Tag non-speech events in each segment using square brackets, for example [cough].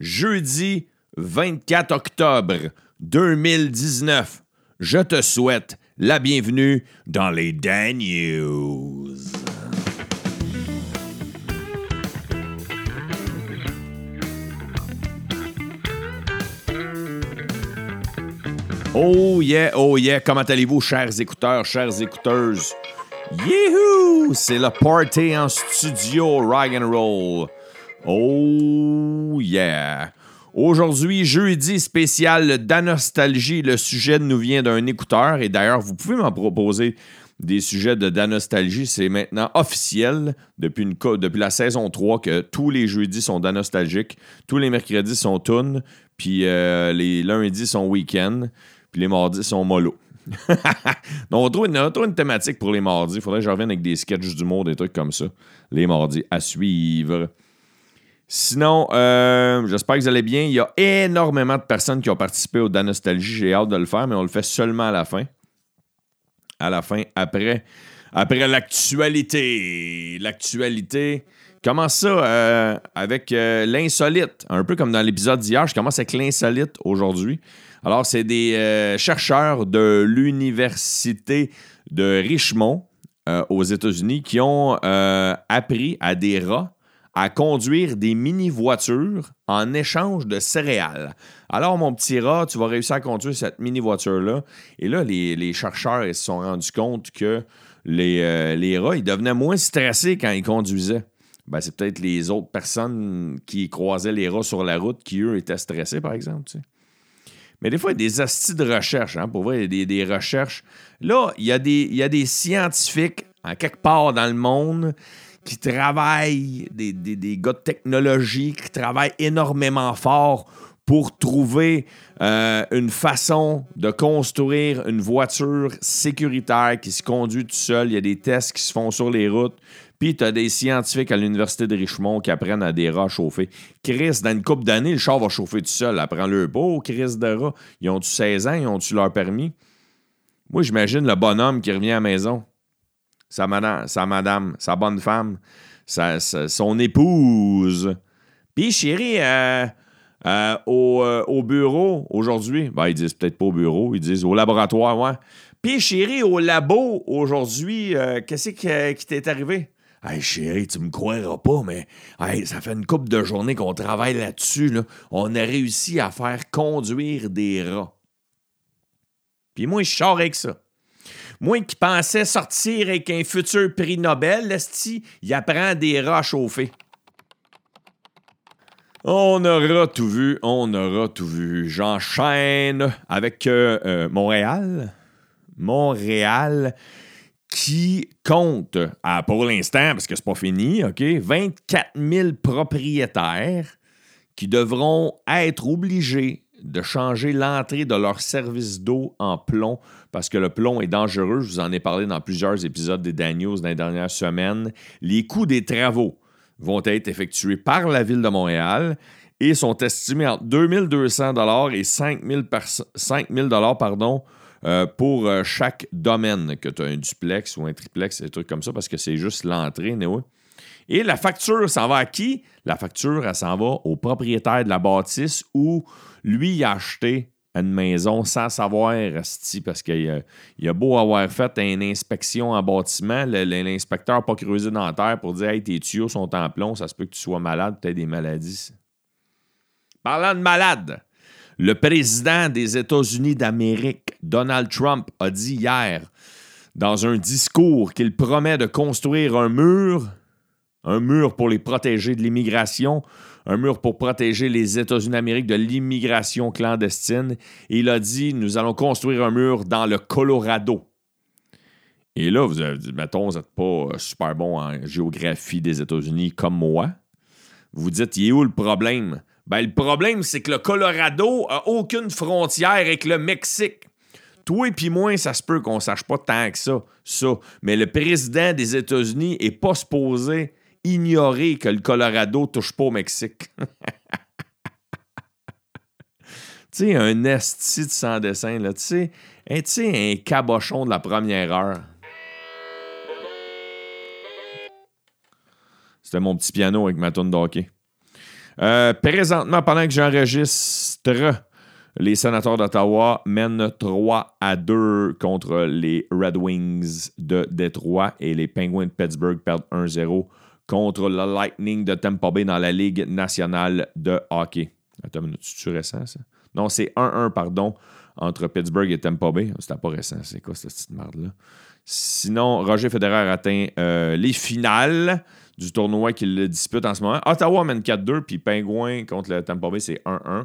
jeudi 24 octobre 2019. Je te souhaite la bienvenue dans les Dan News. Oh yeah, oh yeah, comment allez-vous, chers écouteurs, chères écouteuses? Yehoo! C'est le party en studio, rock and roll. Oh yeah! Aujourd'hui, jeudi spécial d'Anostalgie. Le sujet nous vient d'un écouteur et d'ailleurs, vous pouvez m'en proposer des sujets de d'Anostalgie. C'est maintenant officiel depuis, une, depuis la saison 3 que tous les jeudis sont d'Anostalgique, tous les mercredis sont Toon, puis euh, les lundis sont Week-end, puis les mardis sont Mollo. [laughs] Donc, on trouve, une, une thématique pour les mardis. Il faudrait que je revienne avec des sketchs d'humour, des trucs comme ça. Les mardis à suivre. Sinon, euh, j'espère que vous allez bien. Il y a énormément de personnes qui ont participé au Danostalgie. J'ai hâte de le faire, mais on le fait seulement à la fin. À la fin, après, après l'actualité. L'actualité. Commence ça euh, avec euh, l'insolite? Un peu comme dans l'épisode d'hier, je commence avec l'insolite aujourd'hui. Alors, c'est des chercheurs de l'Université de Richmond aux États-Unis qui ont appris à des rats à conduire des mini-voitures en échange de céréales. Alors, mon petit rat, tu vas réussir à conduire cette mini-voiture-là. Et là, les, chercheurs se sont rendus compte que les, euh, les rats, ils devenaient moins stressés quand ils conduisaient. Ben, c'est peut-être les autres personnes qui croisaient les rats sur la route qui, eux, étaient stressés, par exemple. Mais des fois, il y a des astis de recherche. Hein, pour vrai, il y a des, recherches. Là, il y, a des, il y a des scientifiques, en quelque part dans le monde, qui travaillent, des, gars de technologie qui travaillent énormément fort pour trouver euh, une façon de construire une voiture sécuritaire qui se conduit tout seul. Il y a des tests qui se font sur les routes. Puis tu as des scientifiques à l'Université de Richmond qui apprennent à des rats chauffer. Chris, dans une couple d'années, le char va chauffer tout seul. Apprends-le beau, Chris de rats. Ils ont-tu 16 ans? Ils ont-tu leur permis? Moi, j'imagine le bonhomme qui revient à la maison sa madame, sa, madame, sa bonne femme, sa, son épouse. Puis, chérie, euh, euh, euh, au, bureau aujourd'hui, ben, ils disent peut-être pas au bureau, ils disent au laboratoire, ouais. Puis, chérie, au labo aujourd'hui, qu'est-ce qui, t'est arrivé? Hey chérie, tu me croiras pas, mais ça fait une couple de journées qu'on travaille là-dessus. Là. On a réussi à faire conduire des rats. Puis moi, je sors avec ça. Moi qui pensais sortir avec un futur prix Nobel, Lesti, il apprend des rats chauffés. On aura tout vu, on aura tout vu. J'enchaîne avec euh, euh, Montréal. Montréal qui compte, ah, pour l'instant, parce que c'est pas fini, OK, 24 000 propriétaires qui devront être obligés de changer l'entrée de leur service d'eau en plomb parce que le plomb est dangereux. Je vous en ai parlé dans plusieurs épisodes des Daniels dans les dernières semaines. Les coûts des travaux vont être effectués par la Ville de Montréal et sont estimés entre 2200 et 5000 pardon, euh, pour euh, chaque domaine, que tu as un duplex ou un triplex, des trucs comme ça, parce que c'est juste l'entrée, Et la facture s'en va à qui? La facture, elle s'en va au propriétaire de la bâtisse ou lui, a acheté une maison sans savoir resti parce qu'il a, a, beau avoir fait une inspection en bâtiment, l'inspecteur n'a pas creusé dans la terre pour dire Hey, tes tuyaux sont en plomb, ça se peut que tu sois malade, peut-être des maladies. Parlant de malade, le président des États-Unis d'Amérique, Donald Trump, a dit hier dans un discours qu'il promet de construire un mur, un mur pour les protéger de l'immigration, un mur pour protéger les États-Unis d'Amérique de l'immigration clandestine. Et il a dit Nous allons construire un mur dans le Colorado. Et là, vous avez dit Mettons, vous n'êtes pas euh, super bon en géographie des États-Unis comme moi. Vous dites Il est où le problème? Ben, le problème, c'est que le Colorado a aucune frontière avec le Mexique. Toi et puis moi, ça se peut qu'on sache pas tant que ça, ça. Mais le président des États-Unis est pas supposé ignorer que le Colorado touche pas au Mexique. [laughs] tu sais, un esti de sans dessin, là, tu sais, un, cabochon de la première heure. C'était mon petit piano avec ma tonne d'hockey. Euh, présentement, pendant que j'enregistre, les sénateurs d'Ottawa mènent 3 à 2 contre les Red Wings de Détroit et les Penguins de Pittsburgh perdent 1-0 contre le Lightning de Tampa Bay dans la Ligue nationale de hockey. Attends une minute, c'est récent ça? Non, c'est 1-1, pardon, entre Pittsburgh et Tampa Bay. C'était pas récent, c'est quoi cette petite merde-là? Sinon, Roger Federer atteint euh, les finales du tournoi qu'il dispute en ce moment. Ottawa mène 4-2, puis Penguin contre le Tampa Bay, c'est 1-1.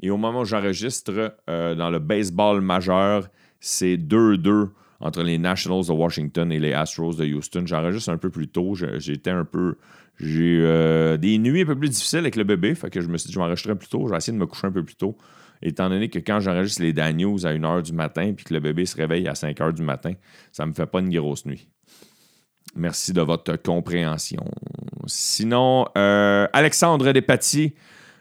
Et au moment où j'enregistre, euh, dans le baseball majeur, c'est 2-2 entre les Nationals de Washington et les Astros de Houston. J'enregistre un peu plus tôt. J'étais un peu. J'ai euh, des nuits un peu plus difficiles avec le bébé. Fait que je me suis dit, je m'enregistrerai plus tôt. J'ai essayé de me coucher un peu plus tôt. Étant donné que quand j'enregistre les Dan News à 1h du matin puis que le bébé se réveille à 5h du matin, ça ne me fait pas une grosse nuit. Merci de votre compréhension. Sinon, euh, Alexandre Despatie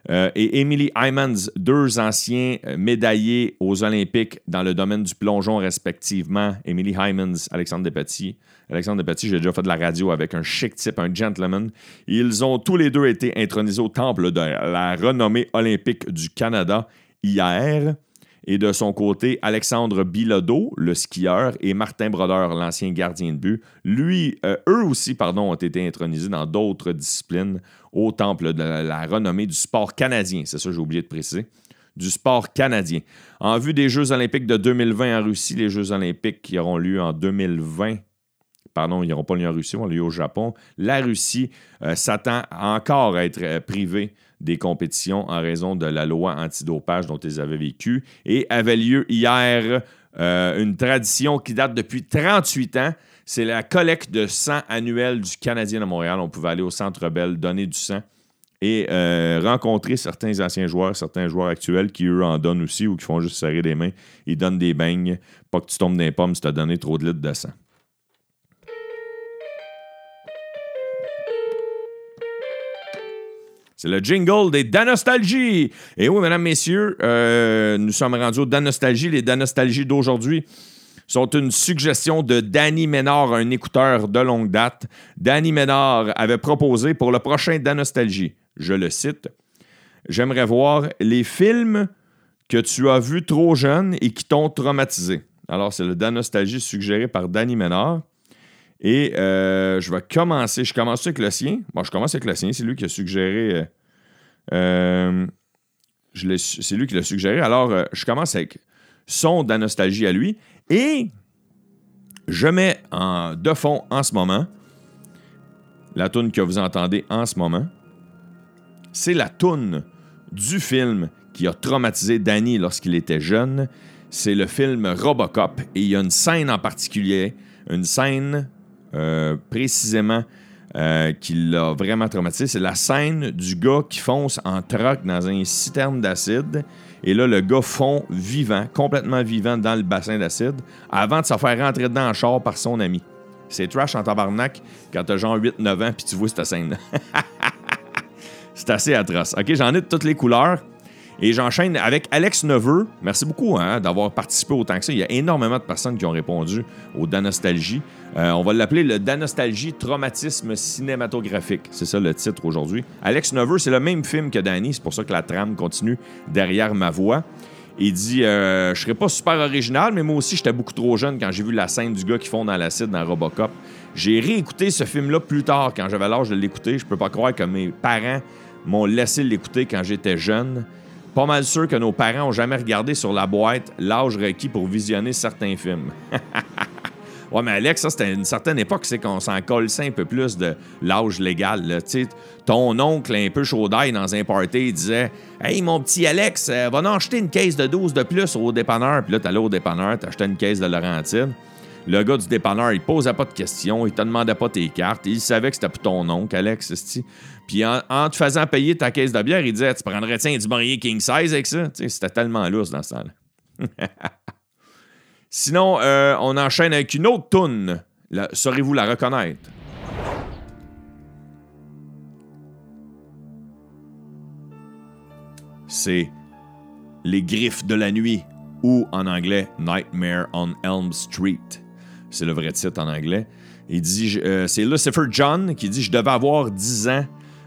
euh, et Emily Hymans, deux anciens euh, médaillés aux Olympiques dans le domaine du plongeon respectivement. Emily Hymans, Alexandre Despatie. Alexandre Despatie, j'ai déjà fait de la radio avec un chic type, un gentleman. Ils ont tous les deux été intronisés au temple de la renommée olympique du Canada hier. Et de son côté, Alexandre Bilodeau, le skieur, et Martin Brodeur, l'ancien gardien de but, lui, euh, eux aussi, pardon, ont été intronisés dans d'autres disciplines au temple de la, renommée du sport canadien. C'est ça, j'ai oublié de préciser. Du sport canadien. En vue des Jeux olympiques de 2020 en Russie, les Jeux olympiques qui auront lieu en 2020 pardon, ils n'auront pas lieu en Russie, ils vont lieu au Japon. La Russie euh, s'attend encore à être euh, privée des compétitions en raison de la loi antidopage dont ils avaient vécu. Et avait lieu hier euh, une tradition qui date depuis 38 ans. C'est la collecte de sang annuelle du Canadien de Montréal. On pouvait aller au Centre Bell, donner du sang et rencontrer certains anciens joueurs, certains joueurs actuels qui, eux, en donnent aussi ou qui font juste serrer les mains. Ils donnent des beignes. Pas que tu tombes dans les pommes si tu as donné trop de litres de sang. C'est le jingle des Danostalgie. Et oui, mesdames, messieurs, euh, nous sommes rendus aux Danostalgie. Les Danostalgie d'aujourd'hui sont une suggestion de Danny Ménard, un écouteur de longue date. Danny Ménard avait proposé pour le prochain Danostalgie, je le cite, J'aimerais voir les films que tu as vus trop jeunes et qui t'ont traumatisé. Alors, c'est le Danostalgie suggéré par Danny Ménard. Et euh, je vais commencer. Je commence avec le sien. Bon, je commence avec le sien. C'est lui qui a suggéré. Euh, euh, c'est lui qui l'a suggéré. Alors, je commence avec son d'Anostalgie à lui. Et je mets en, de fond en ce moment la toune que vous entendez en ce moment. C'est la toune du film qui a traumatisé Danny lorsqu'il était jeune. C'est le film Robocop. Et il y a une scène en particulier, une scène précisément euh, qui l'a vraiment traumatisé. C'est la scène du gars qui fonce en troc dans un citerne d'acide. Et là, le gars fond vivant, complètement vivant dans le bassin d'acide, avant de se faire rentrer dedans en char par son ami. C'est trash en tabarnak quand t'as genre 8-9 ans puis tu vois cette scène-là. [laughs] C'est assez atroce. OK, j'en ai de toutes les couleurs. Et j'enchaîne avec Alex Neveu. Merci beaucoup hein, d'avoir participé autant que ça. Il y a énormément de personnes qui ont répondu au Danostalgie. Euh, on va l'appeler le Danostalgie Traumatisme cinématographique. C'est ça le titre aujourd'hui. Alex Neveu, c'est le même film que Danny. C'est pour ça que la trame continue derrière ma voix. Il dit euh, Je serais pas super original, mais moi aussi, j'étais beaucoup trop jeune quand j'ai vu la scène du gars qui fond dans l'acide dans Robocop. J'ai réécouté ce film-là plus tard, quand j'avais l'âge de l'écouter. Je peux pas croire que mes parents m'ont laissé l'écouter quand j'étais jeune pas mal sûr que nos parents n'ont jamais regardé sur la boîte l'âge requis pour visionner certains films. [laughs] ouais, mais Alex, ça, c'était une certaine époque, c'est qu'on s'en colle un peu plus de l'âge légal. sais, Ton oncle, un peu chaud d'ail dans un party, disait Hey, mon petit Alex, euh, va en acheter une caisse de 12 de plus au dépanneur. Puis là, t'allais au dépanneur, t'achetais une caisse de Laurentine. Le gars du dépanneur, il posait pas de questions, il te demandait pas tes cartes, il savait que c'était pour ton oncle, Alex. Puis en, te faisant payer ta caisse de bière, il disait Tu prendrais tiens, du Maurier King Size avec ça? C'était tellement lousse dans ce temps-là. [laughs] Sinon, euh, on enchaîne avec une autre toune. Saurez-vous la reconnaître? C'est Les Griffes de la Nuit ou en anglais Nightmare on Elm Street. C'est le vrai titre en anglais. Il dit, euh, c'est Lucifer John qui dit Je devais avoir 10 ans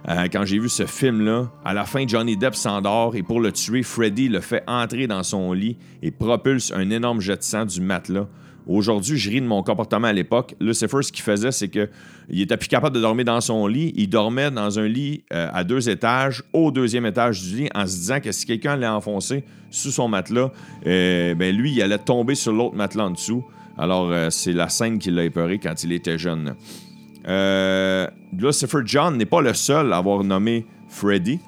euh, quand j'ai vu ce film-là. À la fin, Johnny Depp s'endort et pour le tuer, Freddy le fait entrer dans son lit et propulse un énorme jet de sang du matelas. Aujourd'hui, je ris de mon comportement à l'époque. Lucifer, ce qu'il faisait, c'est qu'il était plus capable de dormir dans son lit. Il dormait dans un lit euh, à deux étages, au deuxième étage du lit, en se disant que si quelqu'un allait enfoncer sous son matelas, ben lui, il allait tomber sur l'autre matelas en dessous. Alors, euh, c'est la scène qui l'a épeuré quand il était jeune. Lucifer John n'est pas le seul à avoir nommé Freddy.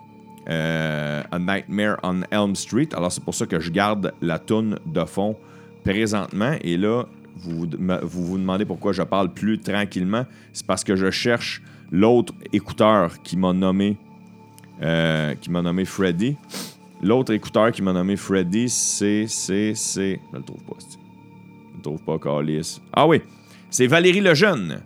A Nightmare on Elm Street. Alors, c'est pour ça que je garde la toune de fond présentement. Et là, vous, vous demandez pourquoi je parle plus tranquillement. C'est parce que je cherche l'autre écouteur qui m'a nommé, euh, qui m'a nommé Freddy. L'autre écouteur qui m'a nommé Freddy, c'est, c'est, c'est... Je le trouve pas, le trouve pas, Carlis. Ah oui, c'est Valérie Lejeune.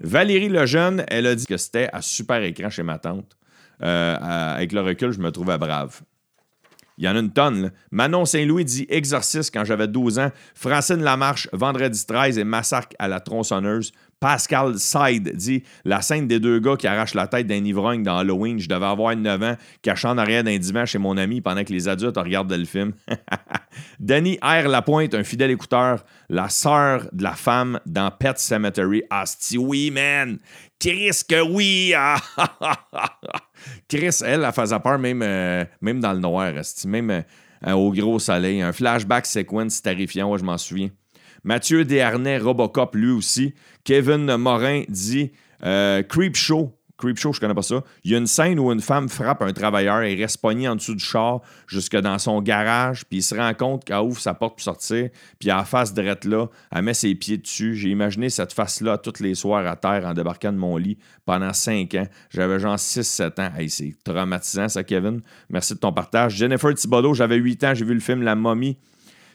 Valérie Lejeune, elle a dit que c'était à super écran chez ma tante. Euh, avec le recul, je me trouvais brave. Il y en a une tonne. Manon Saint-Louis dit Exorciste quand j'avais 12 ans. Francine Lamarche, Vendredi 13 et Massacre à la tronçonneuse. Pascal Side dit La scène des deux gars qui arrachent la tête d'un ivrogne dans Halloween. Je devais avoir 9 ans, cachant en arrière d'un divan chez mon ami pendant que les adultes regardent le film. [laughs] Danny R. Lapointe, un fidèle écouteur, la sœur de la femme dans Pet Cemetery. Asti, oui, man! Chris, que oui! [laughs] Chris, elle, elle faisait peur même, euh, même dans le noir, même euh, au gros soleil. Un flashback sequence terrifiant, je m'en souviens. Mathieu Desharnais, Robocop, lui aussi. Kevin Morin dit euh, Creep Show. Creep Show, je connais pas ça. Il y a une scène où une femme frappe un travailleur et reste pogné en dessous du char jusque dans son garage, puis il se rend compte qu'elle ouvre sa porte pour sortir, puis à la face drette là, elle met ses pieds dessus. J'ai imaginé cette face-là tous les soirs à terre en débarquant de mon lit pendant cinq ans. J'avais genre 6-7 ans. Hey, c'est traumatisant ça, Kevin. Merci de ton partage. Jennifer Thibodeau, j'avais 8 ans, j'ai vu le film La momie.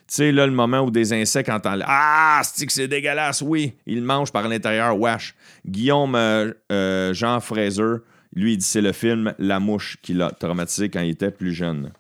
Tu sais, là, le moment où des insectes entendent Ah, c'est que c'est dégueulasse, oui, ils mangent par l'intérieur, wesh. Guillaume euh, euh, Jean Fraser, lui, il dit c'est le film La Mouche qui l'a traumatisé quand il était plus jeune.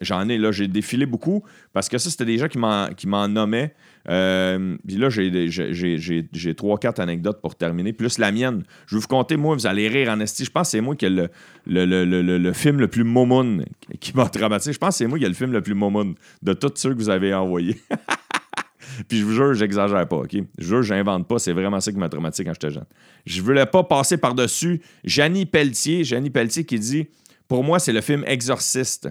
J'en ai, là, j'ai défilé beaucoup parce que ça, c'était des gens qui m'en nommaient. Euh, puis là, j'ai trois, quatre anecdotes pour terminer, plus la mienne. Je vais vous compter, moi, vous allez rire en esti. Je pense que c'est moi qui ai le, le, film le plus momoun qui m'a traumatisé. Je pense que c'est moi qui ai le film le plus momoun de tous ceux que vous avez envoyés. [laughs] Puis je vous jure, j'exagère pas, OK? Je jure, j'invente pas. C'est vraiment ça qui m'a traumatisé quand j'étais jeune. Je voulais pas passer par-dessus Janny Pelletier. Janny Pelletier qui dit Pour moi, c'est le film Exorciste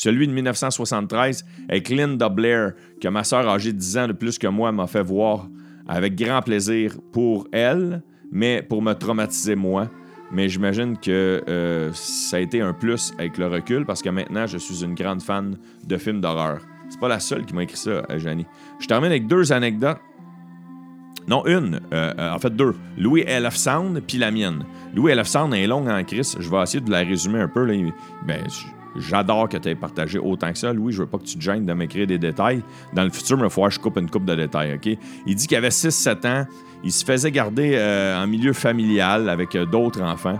celui de 1973 avec Linda Blair, que ma sœur âgée de 10 ans de plus que moi m'a fait voir avec grand plaisir pour elle, mais pour me traumatiser moi. Mais j'imagine que euh, ça a été un plus avec le recul parce que maintenant, je suis une grande fan de films d'horreur. C'est pas la seule qui m'a écrit ça, euh, Janie. Je termine avec deux anecdotes. Non, une. Euh, en fait, deux. Louis LF Sound, puis la mienne. Louis LF Sound est longue en crise. Je vais essayer de la résumer un peu. Là. Ben, J'adore que tu aies partagé autant que ça. Louis, je veux pas que tu te gênes de m'écrire des détails. Dans le futur, il va falloir que je coupe une coupe de détails, OK? Il dit qu'il avait 6-7 ans. Il se faisait garder euh, en milieu familial avec euh, d'autres enfants.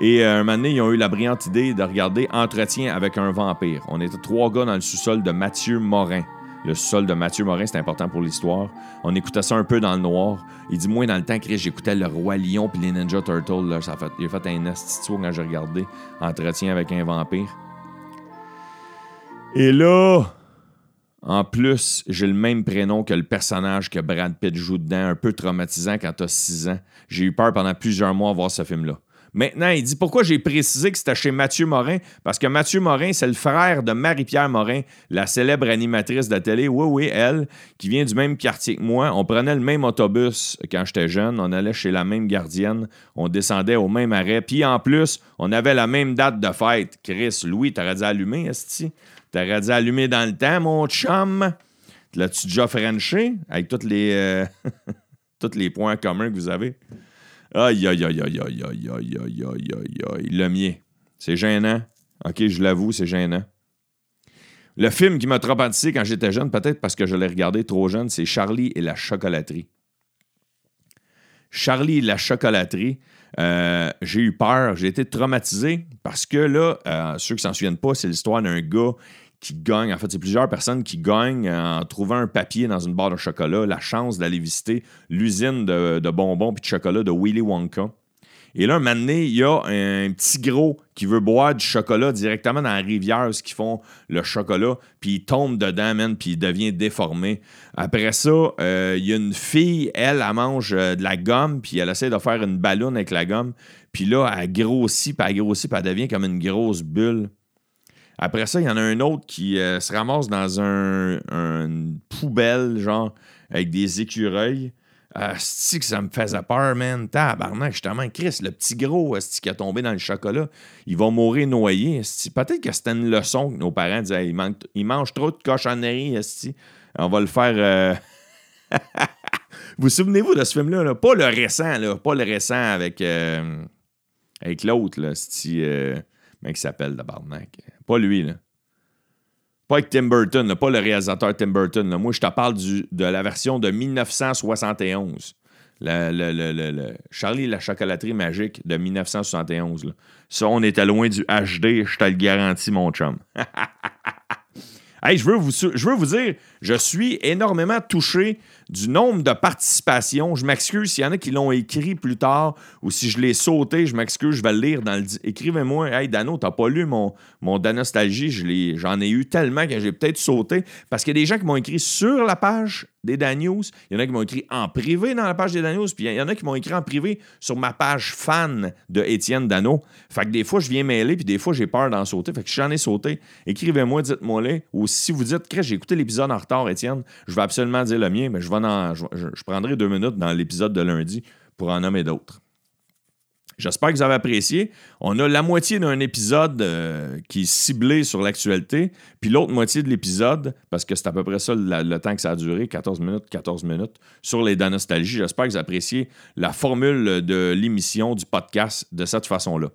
Et euh, un moment donné, ils ont eu la brillante idée de regarder Entretien avec un vampire. On était trois gars dans le sous-sol de Mathieu Morin. Le sous-sol de Mathieu Morin, c'est important pour l'histoire. On écoutait ça un peu dans le noir. Il dit, moi, dans le temps, Chris, j'écoutais Le Roi Lion puis les Ninja Turtles. ça fait, il a fait un institut quand j'ai regardé Entretien avec un vampire. Et là, en plus, j'ai le même prénom que le personnage que Brad Pitt joue dedans, un peu traumatisant quand t'as 6 ans. J'ai eu peur pendant plusieurs mois à voir ce film-là. Maintenant, il dit pourquoi j'ai précisé que c'était chez Mathieu Morin? Parce que Mathieu Morin, c'est le frère de Marie-Pierre Morin, la célèbre animatrice de télé. Oui, oui, elle, qui vient du même quartier que moi. On prenait le même autobus quand j'étais jeune. On allait chez la même gardienne. On descendait au même arrêt. Puis en plus, on avait la même date de fête. Chris, Louis, t'aurais dû allumer, Esti. T'aurais dû allumer dans le temps, mon chum. L'as-tu déjà frenché? Avec tous les, euh, [laughs] les points communs que vous avez? Aïe, aïe, aïe, aïe, aïe, aïe, aïe, aïe, aïe, aïe, aïe. Le mien. C'est gênant. OK, je l'avoue, c'est gênant. Le film qui m'a traumatisé quand j'étais jeune, peut-être parce que je l'ai regardé trop jeune, c'est Charlie et la chocolaterie. Charlie et la chocolaterie, euh, j'ai eu peur, j'ai été traumatisé parce que là, euh, ceux qui s'en souviennent pas, c'est l'histoire d'un gars qui gagne, en fait, c'est plusieurs personnes qui gagnent en trouvant un papier dans une barre de chocolat, la chance d'aller visiter l'usine de, bonbons et de chocolat de Willy Wonka. Et là, un moment il y a un petit gros qui veut boire du chocolat directement dans la rivière, ce qui font le chocolat, puis il tombe dedans, man, puis il devient déformé. Après ça, euh, il y a une fille, elle, elle mange euh, de la gomme, puis elle essaie de faire une ballonne avec la gomme, puis là, elle grossit, puis elle grossit, puis elle devient comme une grosse bulle. Après ça, il y en a un autre qui euh, se ramasse dans un, une poubelle, genre, avec des écureuils. Asti que ça me faisait peur, man? Tabarnak, justement, Chris, le petit gros asti qui a tombé dans le chocolat, il va mourir noyé. Peut-être que c'était une leçon que nos parents disaient il, mange, trop de cochonneries, asti. On va le faire. Euh, [laughs] vous souvenez-vous de ce film-là? Pas le récent, là. Pas le récent avec, euh, avec l'autre, là. Euh... Comment il s'appelle, tabarnak? Pas lui, là. Pas avec Tim Burton, pas le réalisateur Tim Burton. Moi, je te parle de la version de 1971. Le, Charlie la chocolaterie magique de 1971. Ça, on était loin du HD, je te le garantis, mon chum. [laughs] hey, je veux, vous, je veux vous dire, je suis énormément touché du nombre de participations. Je m'excuse s'il y en a qui l'ont écrit plus tard ou si je l'ai sauté, je m'excuse, je vais le lire dans le. Écrivez-moi, hey Dano, t'as pas lu mon, mon Danostalgie, j'en ai, eu tellement que j'ai peut-être sauté. Parce qu'il y a des gens qui m'ont écrit sur la page des Dan News, il y en a qui m'ont écrit en privé dans la page des Dan News, puis il y en a qui m'ont écrit en privé sur ma page fan de Étienne Dano. Fait que des fois, je viens mêler, puis des fois, j'ai peur d'en sauter. Fait que j'en ai sauté. Écrivez-moi, dites-moi-le. Ou si vous dites, que j'ai écouté l'épisode en retard, Étienne, je vais absolument dire le mien, mais je vais je, prendrai deux minutes dans l'épisode de lundi pour en nommer d'autres. J'espère que vous avez apprécié. On a la moitié d'un épisode euh, qui est ciblé sur l'actualité, puis l'autre moitié de l'épisode, parce que c'est à peu près ça le, temps que ça a duré, 14 minutes, 14 minutes, sur les nostalgie. J'espère que vous appréciez la formule de l'émission, du podcast de cette façon-là.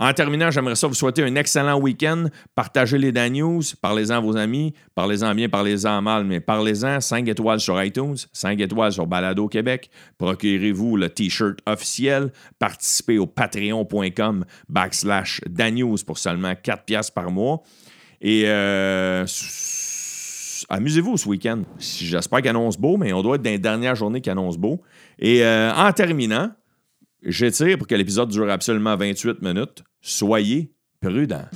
En terminant, j'aimerais ça vous souhaiter un excellent week-end. Partagez les Dan News, parlez-en à vos amis, parlez-en bien, parlez-en mal, mais parlez-en. 5 étoiles sur iTunes, 5 étoiles sur Balado Québec. Procurez-vous le T-shirt officiel. Participez au patreon.com backslash News pour seulement 4 piastres par mois. Et euh, amusez-vous ce week-end. J'espère qu'il annonce beau, mais on doit être dans les dernières journées qui annonce beau. Et euh, en terminant, j'étire pour que l'épisode dure absolument 28 minutes. Soyez prudents.